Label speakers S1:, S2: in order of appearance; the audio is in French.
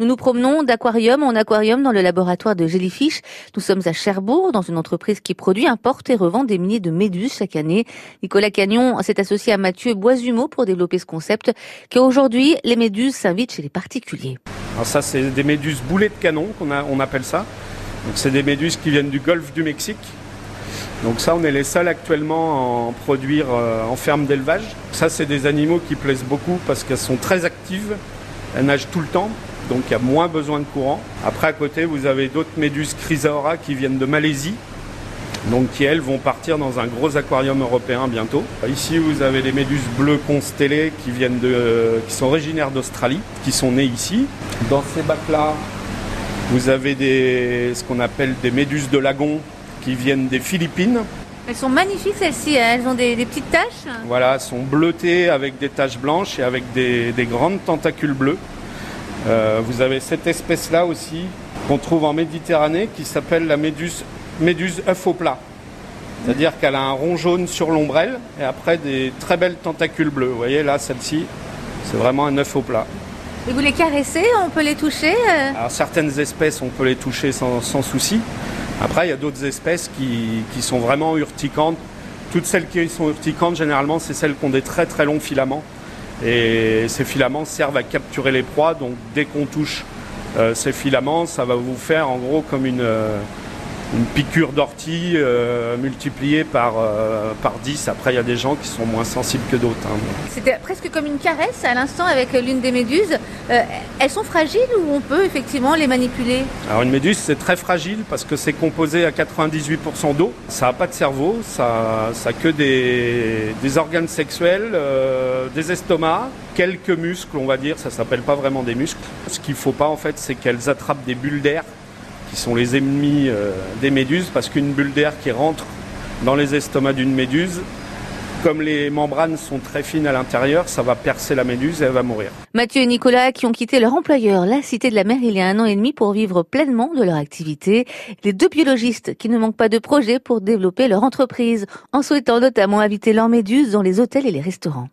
S1: Nous nous promenons d'aquarium en aquarium dans le laboratoire de Jellyfish. Nous sommes à Cherbourg, dans une entreprise qui produit, importe et revend des milliers de méduses chaque année. Nicolas Cagnon s'est associé à Mathieu Boisumeau pour développer ce concept, car aujourd'hui, les méduses s'invitent chez les particuliers.
S2: Alors ça, c'est des méduses boulets de canon, qu'on on appelle ça. Donc c'est des méduses qui viennent du golfe du Mexique. Donc ça, on est les seuls actuellement à en produire euh, en ferme d'élevage. Ça, c'est des animaux qui plaisent beaucoup parce qu'elles sont très actives. Elles nagent tout le temps donc il y a moins besoin de courant. Après à côté vous avez d'autres méduses chrysaora qui viennent de Malaisie, donc qui elles vont partir dans un gros aquarium européen bientôt. Ici vous avez les méduses bleues constellées qui viennent de, qui sont originaires d'Australie, qui sont nées ici. Dans ces bacs là, vous avez des, ce qu'on appelle des méduses de lagon qui viennent des Philippines.
S1: Elles sont magnifiques celles-ci, hein. elles ont des, petites taches.
S2: Voilà, elles sont bleutées avec des taches blanches et avec des grandes tentacules bleues. Euh, vous avez cette espèce-là aussi qu'on trouve en Méditerranée qui s'appelle la méduse, méduse œuf au plat. C'est-à-dire qu'elle a un rond jaune sur l'ombrelle et après des très belles tentacules bleus. Vous voyez là, celle-ci, c'est vraiment un œuf au plat.
S1: Et vous les caressez On peut les toucher euh
S2: Alors certaines espèces, on peut les toucher sans, souci. Après, il y a d'autres espèces qui, qui, sont vraiment urticantes. Toutes celles qui sont urticantes, généralement, c'est celles qui ont des très très longs filaments. Et ces filaments servent à capturer les proies. Donc dès qu'on touche euh, ces filaments, ça va vous faire en gros comme une, euh, une piqûre d'ortie euh, multipliée par, euh, par 10. Après, il y a des gens qui sont moins sensibles que d'autres. Hein.
S1: C'était presque comme une caresse à l'instant avec l'une des méduses. Euh, elles sont fragiles ou on peut effectivement les manipuler?
S2: Alors une méduse, c'est très fragile parce que c'est composé à 98% d'eau. Ça n'a pas de cerveau, ça n'a que des, des, organes sexuels, des estomacs, quelques muscles, on va dire. Ça s'appelle pas vraiment des muscles. Ce qu'il ne faut pas en fait, c'est qu'elles attrapent des bulles d'air qui sont les ennemis euh, des méduses, parce qu'une bulle d'air qui rentre dans les estomacs d'une méduse, comme les membranes sont très fines à l'intérieur, ça va percer la méduse et elle va mourir.
S1: Mathieu et Nicolas qui ont quitté leur employeur, la Cité de la Mer, il y a un an et demi pour vivre pleinement de leur activité. Les deux biologistes qui ne manquent pas de projets pour développer leur entreprise, en souhaitant notamment inviter leurs méduses dans les hôtels et les restaurants.